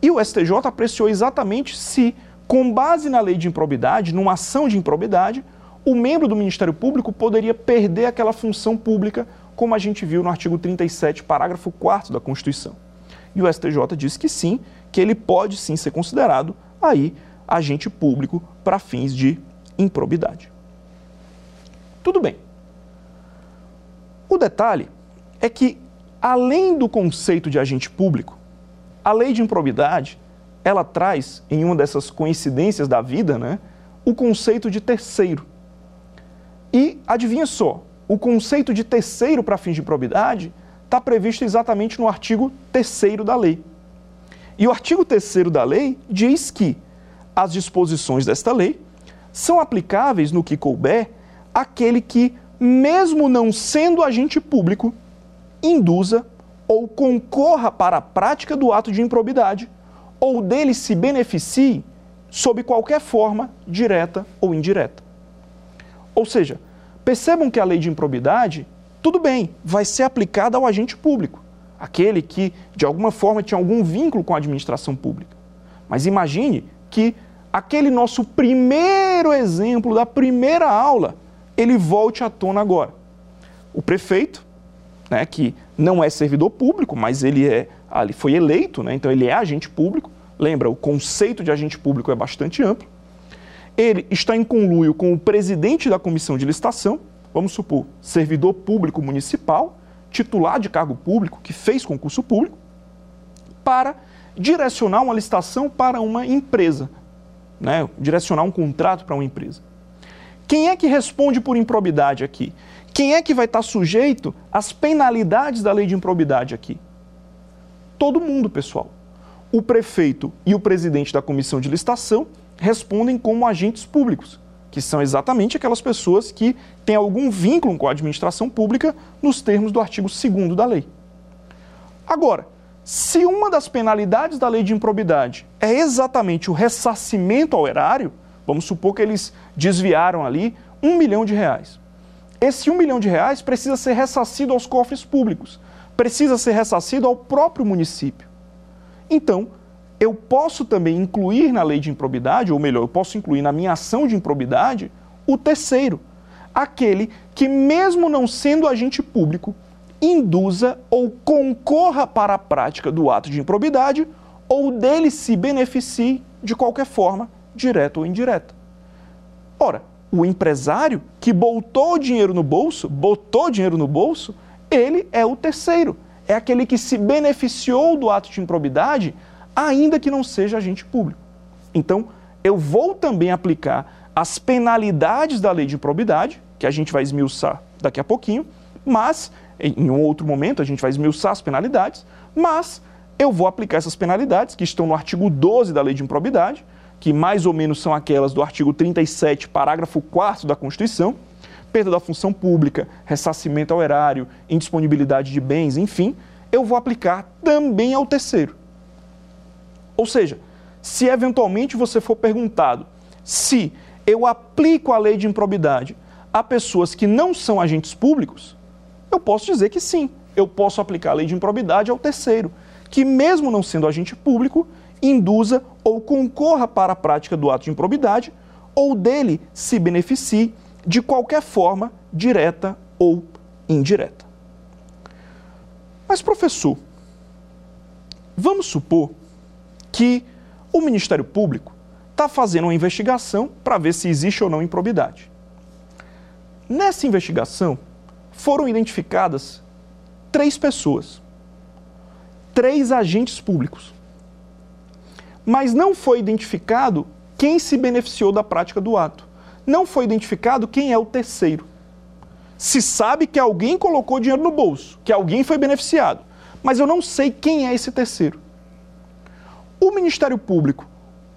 E o STJ apreciou exatamente se, com base na lei de improbidade, numa ação de improbidade, o membro do Ministério Público poderia perder aquela função pública como a gente viu no artigo 37, parágrafo 4 da Constituição. E o STJ disse que sim, que ele pode sim ser considerado aí agente público para fins de improbidade. Tudo bem. O detalhe é que, além do conceito de agente público, a lei de improbidade, ela traz, em uma dessas coincidências da vida, né, o conceito de terceiro. E adivinha só, o conceito de terceiro para fins de probidade está previsto exatamente no artigo 3 da lei. E o artigo 3 da lei diz que as disposições desta lei são aplicáveis no que couber aquele que, mesmo não sendo agente público, induza ou concorra para a prática do ato de improbidade ou dele se beneficie sob qualquer forma, direta ou indireta. Ou seja, Percebam que a lei de improbidade, tudo bem, vai ser aplicada ao agente público, aquele que de alguma forma tinha algum vínculo com a administração pública. Mas imagine que aquele nosso primeiro exemplo da primeira aula, ele volte à tona agora. O prefeito, né, que não é servidor público, mas ele é, ele foi eleito, né, então ele é agente público. Lembra, o conceito de agente público é bastante amplo ele está em conluio com o presidente da comissão de licitação, vamos supor, servidor público municipal, titular de cargo público, que fez concurso público, para direcionar uma licitação para uma empresa, né? direcionar um contrato para uma empresa. Quem é que responde por improbidade aqui? Quem é que vai estar sujeito às penalidades da lei de improbidade aqui? Todo mundo, pessoal. O prefeito e o presidente da comissão de licitação respondem como agentes públicos, que são exatamente aquelas pessoas que têm algum vínculo com a administração pública nos termos do artigo 2 da lei. Agora, se uma das penalidades da lei de improbidade é exatamente o ressarcimento ao erário, vamos supor que eles desviaram ali um milhão de reais. Esse um milhão de reais precisa ser ressarcido aos cofres públicos, precisa ser ressarcido ao próprio município. Então, eu posso também incluir na lei de improbidade, ou melhor, eu posso incluir na minha ação de improbidade, o terceiro, aquele que, mesmo não sendo agente público, induza ou concorra para a prática do ato de improbidade ou dele se beneficie de qualquer forma, direta ou indireta. Ora, o empresário que botou dinheiro no bolso, botou dinheiro no bolso, ele é o terceiro. É aquele que se beneficiou do ato de improbidade ainda que não seja agente público. Então, eu vou também aplicar as penalidades da lei de improbidade, que a gente vai esmiuçar daqui a pouquinho, mas em um outro momento a gente vai esmiuçar as penalidades, mas eu vou aplicar essas penalidades que estão no artigo 12 da lei de improbidade, que mais ou menos são aquelas do artigo 37, parágrafo 4 da Constituição, perda da função pública, ressarcimento ao erário, indisponibilidade de bens, enfim, eu vou aplicar também ao terceiro. Ou seja, se eventualmente você for perguntado se eu aplico a lei de improbidade a pessoas que não são agentes públicos, eu posso dizer que sim, eu posso aplicar a lei de improbidade ao terceiro, que mesmo não sendo agente público, induza ou concorra para a prática do ato de improbidade ou dele se beneficie de qualquer forma, direta ou indireta. Mas, professor, vamos supor que o Ministério Público está fazendo uma investigação para ver se existe ou não improbidade. Nessa investigação, foram identificadas três pessoas, três agentes públicos. Mas não foi identificado quem se beneficiou da prática do ato. Não foi identificado quem é o terceiro. Se sabe que alguém colocou dinheiro no bolso, que alguém foi beneficiado, mas eu não sei quem é esse terceiro. O Ministério Público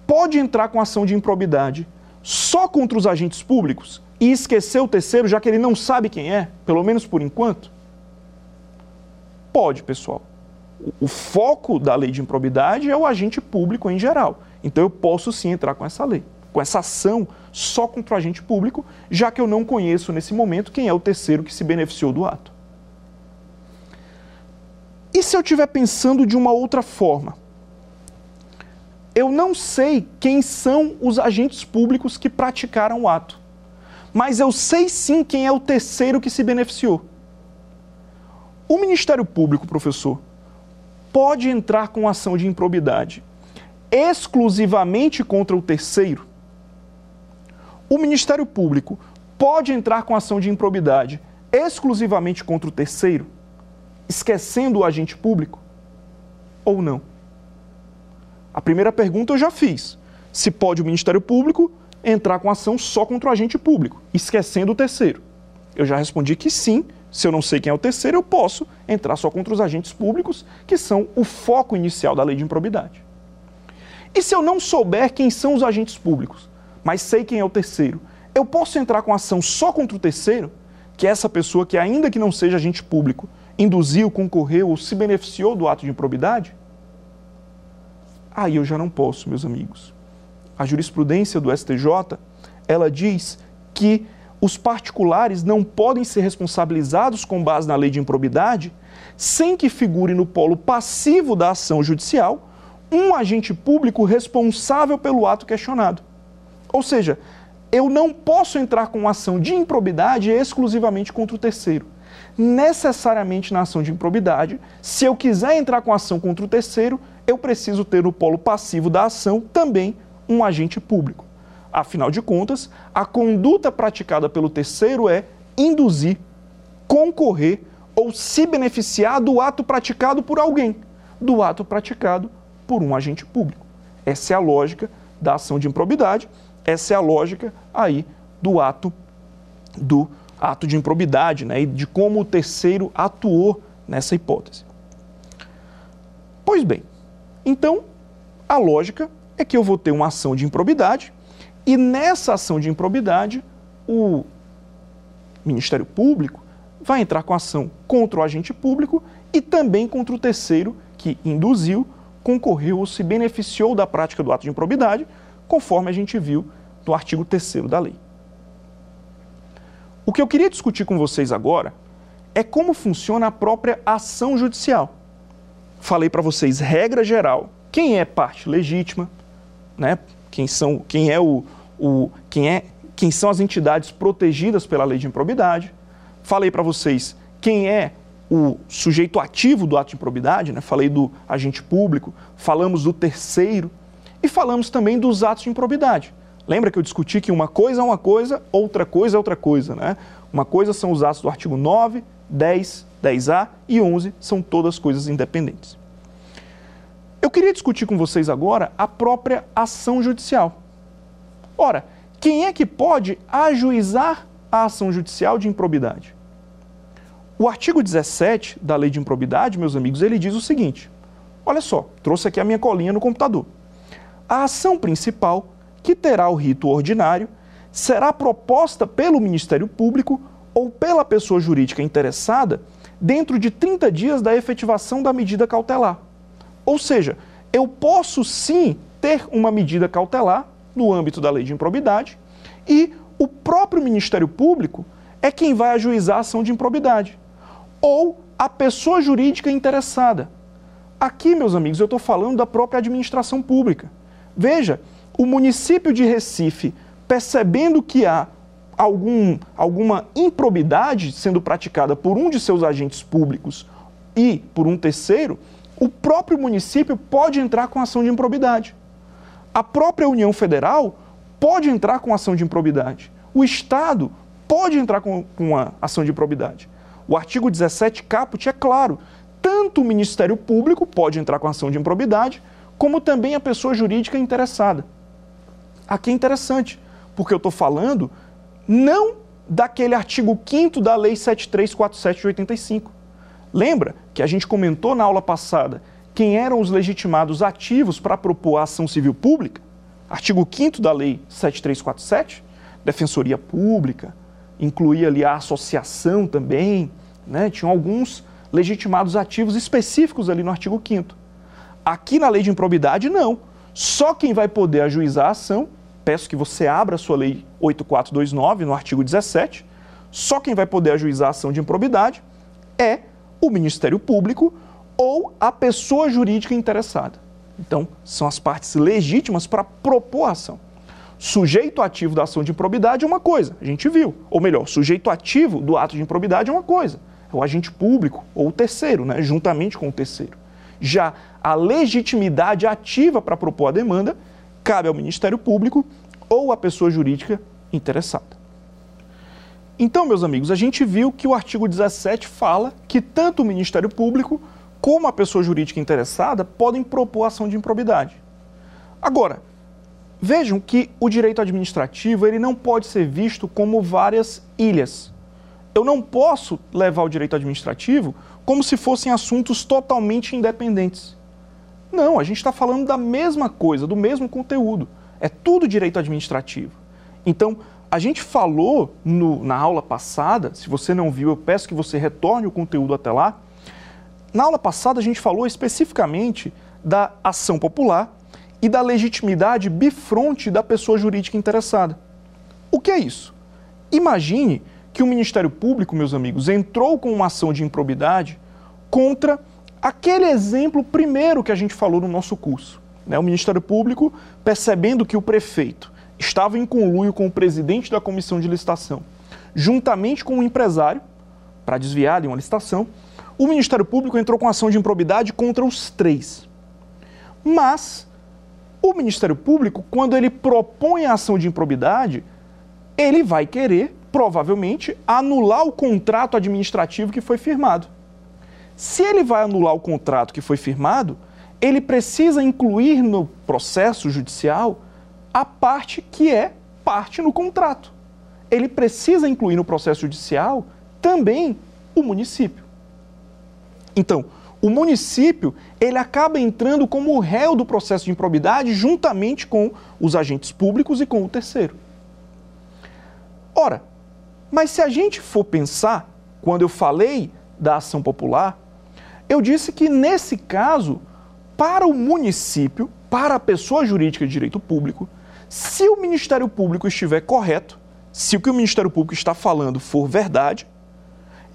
pode entrar com ação de improbidade só contra os agentes públicos e esquecer o terceiro, já que ele não sabe quem é, pelo menos por enquanto? Pode, pessoal. O, foco da lei de improbidade é o agente público em geral. Então eu posso sim entrar com essa lei, com essa ação só contra o agente público, já que eu não conheço nesse momento quem é o terceiro que se beneficiou do ato. E se eu estiver pensando de uma outra forma? eu não sei quem são os agentes públicos que praticaram o ato, mas eu sei sim quem é o terceiro que se beneficiou. O Ministério Público, professor, pode entrar com ação de improbidade exclusivamente contra o terceiro? O Ministério Público pode entrar com ação de improbidade exclusivamente contra o terceiro, esquecendo o agente público? Ou não? A primeira pergunta eu já fiz. Se pode o Ministério Público entrar com ação só contra o agente público, esquecendo o terceiro? Eu já respondi que sim. Se eu não sei quem é o terceiro, eu posso entrar só contra os agentes públicos, que são o foco inicial da lei de improbidade. E se eu não souber quem são os agentes públicos, mas sei quem é o terceiro, eu posso entrar com ação só contra o terceiro, que é essa pessoa que, ainda que não seja agente público, induziu, concorreu ou se beneficiou do ato de improbidade? Aí eu já não posso, meus amigos. A jurisprudência do STJ, ela diz que os particulares não podem ser responsabilizados com base na lei de improbidade sem que figure no polo passivo da ação judicial um agente público responsável pelo ato questionado. Ou seja, eu não posso entrar com ação de improbidade exclusivamente contra o terceiro. Necessariamente na ação de improbidade, se eu quiser entrar com ação contra o terceiro, eu preciso ter no polo passivo da ação também um agente público. Afinal de contas, a conduta praticada pelo terceiro é induzir, concorrer ou se beneficiar do ato praticado por alguém, do ato praticado por um agente público. Essa é a lógica da ação de improbidade, essa é a lógica aí do ato do ato de improbidade, né, e de como o terceiro atuou nessa hipótese. Pois bem, então, a lógica é que eu vou ter uma ação de improbidade e nessa ação de improbidade, o Ministério Público vai entrar com ação contra o agente público e também contra o terceiro que induziu, concorreu ou se beneficiou da prática do ato de improbidade, conforme a gente viu no artigo 3 da lei. O que eu queria discutir com vocês agora é como funciona a própria ação judicial falei para vocês, regra geral, quem é parte legítima, né? Quem, são, quem, é o, o, quem, é, quem são as entidades protegidas pela lei de improbidade. Falei para vocês quem é o sujeito ativo do ato de improbidade, né? falei do agente público, falamos do terceiro e falamos também dos atos de improbidade. Lembra que eu discuti que uma coisa é uma coisa, outra coisa é outra coisa, né? Uma coisa são os atos do artigo 9, 10 10A e 11 são todas coisas independentes. Eu queria discutir com vocês agora a própria ação judicial. Ora, quem é que pode ajuizar a ação judicial de improbidade? O artigo 17 da Lei de Improbidade, meus amigos, ele diz o seguinte: olha só, trouxe aqui a minha colinha no computador. A ação principal, que terá o rito ordinário, será proposta pelo Ministério Público ou pela pessoa jurídica interessada dentro de 30 dias da efetivação da medida cautelar. Ou seja, eu posso sim ter uma medida cautelar no âmbito da lei de improbidade e o próprio Ministério Público é quem vai ajuizar a ação de improbidade ou a pessoa jurídica interessada. Aqui, meus amigos, eu estou falando da própria administração pública. Veja, o município de Recife, percebendo que há algum, alguma improbidade sendo praticada por um de seus agentes públicos e por um terceiro, o próprio município pode entrar com ação de improbidade. A própria União Federal pode entrar com ação de improbidade. O Estado pode entrar com, uma ação de improbidade. O artigo 17 caput é claro. Tanto o Ministério Público pode entrar com ação de improbidade, como também a pessoa jurídica interessada. Aqui é interessante, porque eu estou falando não daquele artigo 5 da Lei 7347 de 85. Lembra que a gente comentou na aula passada quem eram os legitimados ativos para propor a ação civil pública? Artigo 5 da Lei 7347, Defensoria Pública, incluía ali a associação também, né? tinham alguns legitimados ativos específicos ali no artigo 5 Aqui na lei de improbidade, não. Só quem vai poder ajuizar a ação, peço que você abra a sua lei 8429, no artigo 17, só quem vai poder ajuizar a ação de improbidade é o Ministério Público ou a pessoa jurídica interessada. Então, são as partes legítimas para propor a ação. Sujeito ativo da ação de improbidade é uma coisa, a gente viu. Ou melhor, sujeito ativo do ato de improbidade é uma coisa. É o agente público ou o terceiro, né, juntamente com o terceiro. Já a legitimidade ativa para propor a demanda cabe ao Ministério Público ou à pessoa jurídica interessada. Então, meus amigos, a gente viu que o artigo 17 fala que tanto o Ministério Público como a pessoa jurídica interessada podem propor ação de improbidade. Agora, Vejam que o direito administrativo ele não pode ser visto como várias ilhas. Eu não posso levar o direito administrativo como se fossem assuntos totalmente independentes. Não, a gente está falando da mesma coisa, do mesmo conteúdo. É tudo direito administrativo. Então, a gente falou no, na aula passada, se você não viu, eu peço que você retorne o conteúdo até lá. Na aula passada, a gente falou especificamente da ação popular e da legitimidade bifronte da pessoa jurídica interessada. O que é isso? Imagine que o Ministério Público, meus amigos, entrou com uma ação de improbidade contra aquele exemplo primeiro que a gente falou no nosso curso. Né? O Ministério Público, percebendo que o prefeito estava em conluio com o presidente da comissão de licitação, juntamente com o empresário, para desviar de uma licitação, o Ministério Público entrou com ação de improbidade contra os três. Mas o Ministério Público, quando ele propõe a ação de improbidade, ele vai querer, provavelmente, anular o contrato administrativo que foi firmado. Se ele vai anular o contrato que foi firmado, ele precisa incluir no processo judicial a parte que é parte no contrato. Ele precisa incluir no processo judicial também o município. Então, o município ele acaba entrando como réu do processo de improbidade juntamente com os agentes públicos e com o terceiro. Ora, mas se a gente for pensar, quando eu falei da ação popular, eu disse que nesse caso, para o município, para a pessoa jurídica de direito público, se o Ministério Público estiver correto, se o que o Ministério Público está falando for verdade,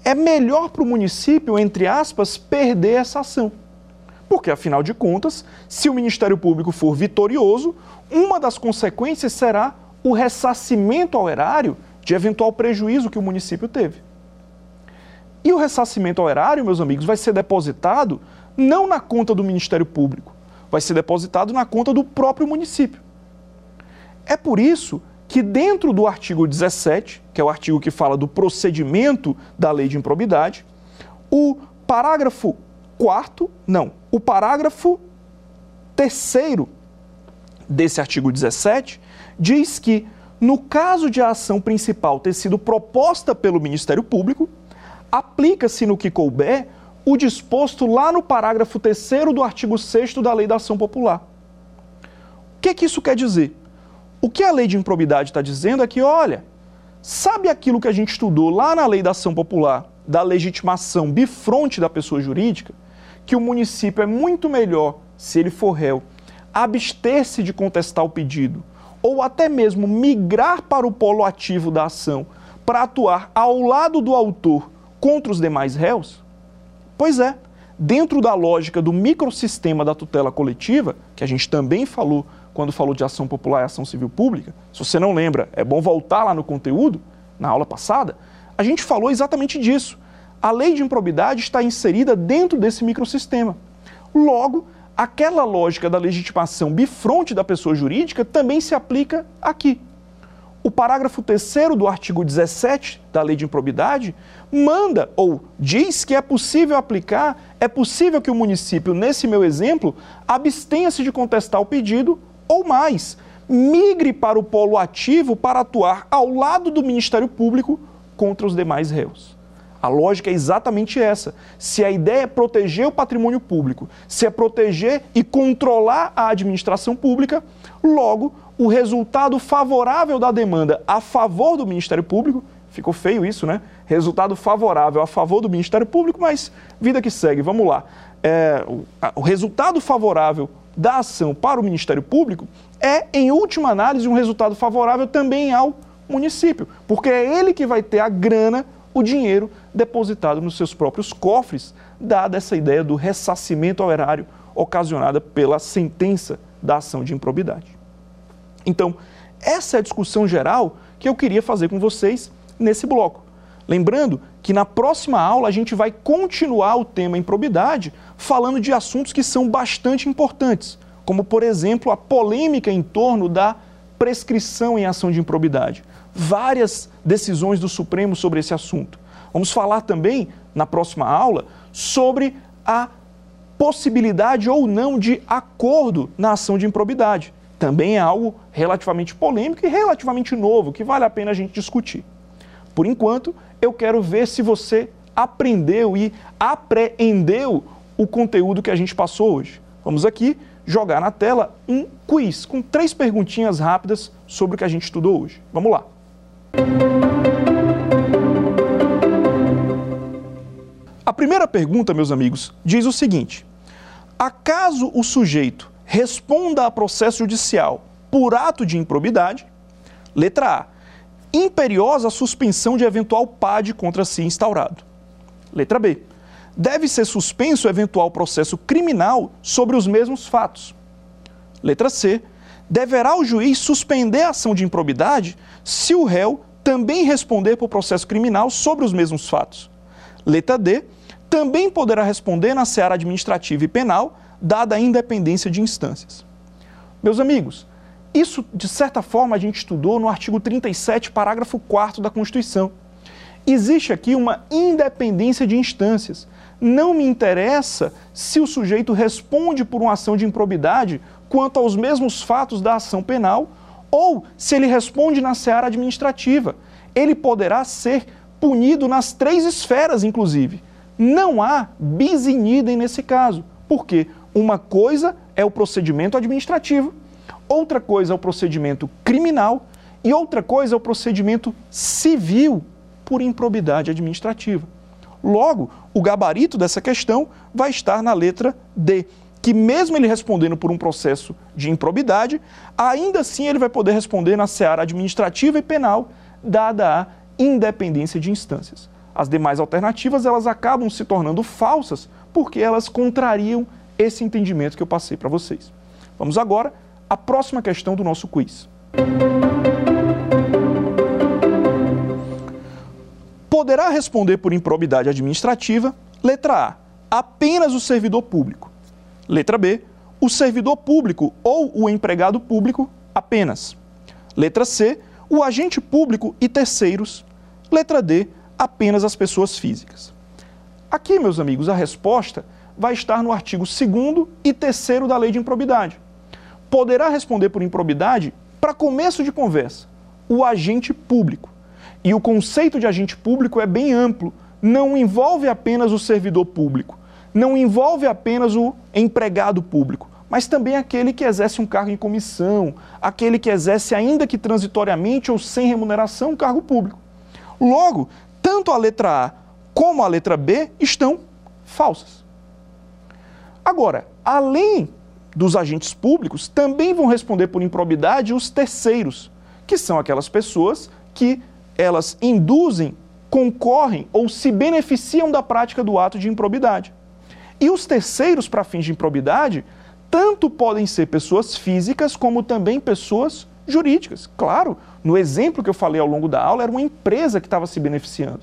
é melhor para o município, entre aspas, perder essa ação. Porque, afinal de contas, se o Ministério Público for vitorioso, uma das consequências será o ressarcimento ao erário de eventual prejuízo que o município teve. E o ressarcimento ao erário, meus amigos, vai ser depositado não na conta do Ministério Público, vai ser depositado na conta do próprio município. É por isso que dentro do artigo 17, que é o artigo que fala do procedimento da lei de improbidade, o parágrafo quarto, não, o parágrafo terceiro desse artigo 17 diz que no caso de a ação principal ter sido proposta pelo Ministério Público, aplica-se no que couber o disposto lá no parágrafo 3 do artigo 6 da Lei da Ação Popular. O que, que isso quer dizer? O que a lei de improbidade está dizendo é que, olha, sabe aquilo que a gente estudou lá na Lei da Ação Popular, da legitimação bifronte da pessoa jurídica, que o município é muito melhor, se ele for réu, abster-se de contestar o pedido, ou até mesmo migrar para o polo ativo da ação para atuar ao lado do autor contra os demais réus? Pois é, dentro da lógica do microsistema da tutela coletiva, que a gente também falou quando falou de ação popular e ação civil pública, se você não lembra, é bom voltar lá no conteúdo, na aula passada, a gente falou exatamente disso. A lei de improbidade está inserida dentro desse microsistema. Logo, aquela lógica da legitimação bifronte da pessoa jurídica também se aplica aqui. O parágrafo 3 do artigo 17 da Lei de Improbidade manda ou diz que é possível aplicar, é possível que o município, nesse meu exemplo, abstenha-se de contestar o pedido ou mais, migre para o polo ativo para atuar ao lado do Ministério Público contra os demais réus. A lógica é exatamente essa. Se a ideia é proteger o patrimônio público, se é proteger e controlar a administração pública, logo o resultado favorável da demanda a favor do Ministério Público, ficou feio isso, né? Resultado favorável a favor do Ministério Público, mas vida que segue, vamos lá. É, o, o resultado favorável da ação para o Ministério Público é, em última análise, um resultado favorável também ao município, porque é ele que vai ter a grana, o dinheiro depositado nos seus próprios cofres, dada essa ideia do ressarcimento ao erário ocasionada pela sentença da ação de improbidade. Então, essa é a discussão geral que eu queria fazer com vocês nesse bloco. Lembrando que na próxima aula a gente vai continuar o tema improbidade, falando de assuntos que são bastante importantes, como, por exemplo, a polêmica em torno da prescrição em ação de improbidade. Várias decisões do Supremo sobre esse assunto. Vamos falar também, na próxima aula, sobre a possibilidade ou não de acordo na ação de improbidade. Também é algo relativamente polêmico e relativamente novo, que vale a pena a gente discutir. Por enquanto, eu quero ver se você aprendeu e apreendeu o conteúdo que a gente passou hoje. Vamos aqui jogar na tela um quiz com três perguntinhas rápidas sobre o que a gente estudou hoje. Vamos lá. A primeira pergunta, meus amigos, diz o seguinte: acaso o sujeito responda a processo judicial por ato de improbidade? Letra A. Imperiosa suspensão de eventual PAD contra si instaurado. Letra B. Deve ser suspenso eventual processo criminal sobre os mesmos fatos. Letra C. Deverá o juiz suspender a ação de improbidade se o réu também responder por processo criminal sobre os mesmos fatos. Letra D também poderá responder na seara administrativa e penal, dada a independência de instâncias. Meus amigos, isso, de certa forma, a gente estudou no artigo 37, parágrafo 4 da Constituição. Existe aqui uma independência de instâncias. Não me interessa se o sujeito responde por uma ação de improbidade quanto aos mesmos fatos da ação penal ou se ele responde na seara administrativa. Ele poderá ser punido nas três esferas, inclusive. Não há bis in idem nesse caso, porque uma coisa é o procedimento administrativo, outra coisa é o procedimento criminal e outra coisa é o procedimento civil por improbidade administrativa. Logo, o gabarito dessa questão vai estar na letra D, que mesmo ele respondendo por um processo de improbidade, ainda assim ele vai poder responder na seara administrativa e penal, dada a independência de instâncias. As demais alternativas elas acabam se tornando falsas porque elas contrariam esse entendimento que eu passei para vocês. Vamos agora à próxima questão do nosso quiz. Poderá responder por improbidade administrativa, letra A, apenas o servidor público. Letra B, o servidor público ou o empregado público apenas. Letra C, o agente público e terceiros. Letra D, apenas as pessoas físicas. Aqui, meus amigos, a resposta vai estar no artigo 2 e 3 da Lei de Improbidade. Poderá responder por improbidade para começo de conversa o agente público. E o conceito de agente público é bem amplo, não envolve apenas o servidor público, não envolve apenas o empregado público, mas também aquele que exerce um cargo em comissão, aquele que exerce, ainda que transitoriamente ou sem remuneração, um cargo público. Logo, tanto a letra A como a letra B estão falsas. Agora, além dos agentes públicos, também vão responder por improbidade os terceiros, que são aquelas pessoas que elas induzem, concorrem ou se beneficiam da prática do ato de improbidade. E os terceiros para fins de improbidade tanto podem ser pessoas físicas como também pessoas jurídicas. Claro, no exemplo que eu falei ao longo da aula, era uma empresa que estava se beneficiando.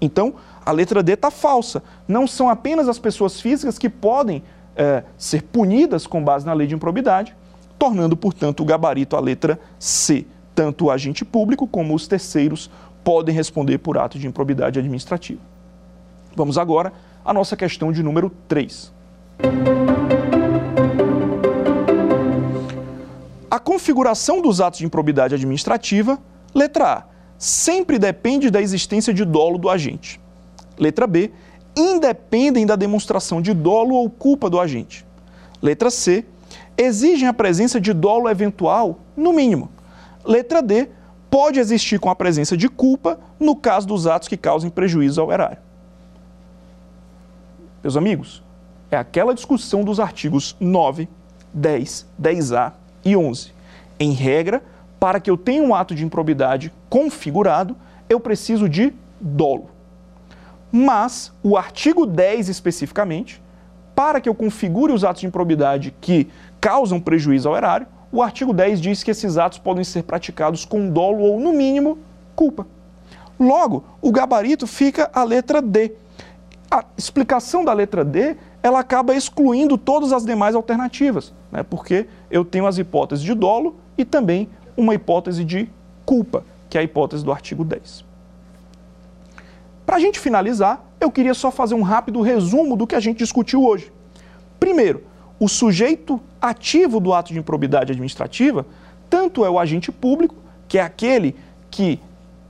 Então, a letra D está falsa. Não são apenas as pessoas físicas que podem é, ser punidas com base na lei de improbidade, tornando, portanto, o gabarito a letra C. Tanto o agente público como os terceiros podem responder por ato de improbidade administrativa. Vamos agora à nossa questão de número 3. A configuração dos atos de improbidade administrativa, letra A, sempre depende da existência de dolo do agente. Letra B, independem da demonstração de dolo ou culpa do agente. Letra C, exigem a presença de dolo eventual, no mínimo. Letra D, pode existir com a presença de culpa no caso dos atos que causem prejuízo ao erário. Meus amigos, é aquela discussão dos artigos 9, 10, 10A e 11. Em regra, para que eu tenha um ato de improbidade configurado, eu preciso de dolo. Mas o artigo 10 especificamente, para que eu configure os atos de improbidade que causam prejuízo ao erário, o artigo 10 diz que esses atos podem ser praticados com dolo ou, no mínimo, culpa. Logo, o gabarito fica a letra D. A explicação da letra D ela acaba excluindo todas as demais alternativas, né? porque eu tenho as hipóteses de dolo e também uma hipótese de culpa, que é a hipótese do artigo 10. Para a gente finalizar, eu queria só fazer um rápido resumo do que a gente discutiu hoje. Primeiro, o sujeito ativo do ato de improbidade administrativa tanto é o agente público, que é aquele que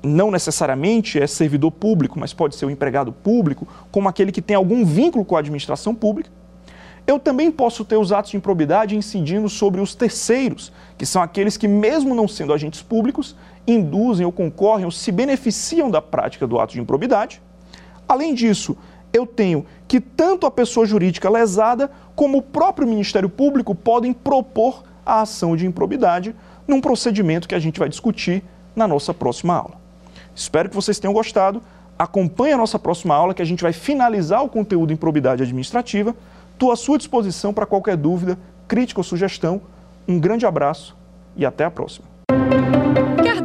não necessariamente é servidor público, mas pode ser um empregado público, como aquele que tem algum vínculo com a administração pública. Eu também posso ter os atos de improbidade incidindo sobre os terceiros, que são aqueles que, mesmo não sendo agentes públicos, induzem ou concorrem ou se beneficiam da prática do ato de improbidade. Além disso, eu tenho que tanto a pessoa jurídica lesada como o próprio Ministério Público podem propor a ação de improbidade num procedimento que a gente vai discutir na nossa próxima aula. Espero que vocês tenham gostado. Acompanhe a nossa próxima aula que a gente vai finalizar o conteúdo em probidade administrativa. Estou à sua disposição para qualquer dúvida, crítica ou sugestão. Um grande abraço e até a próxima.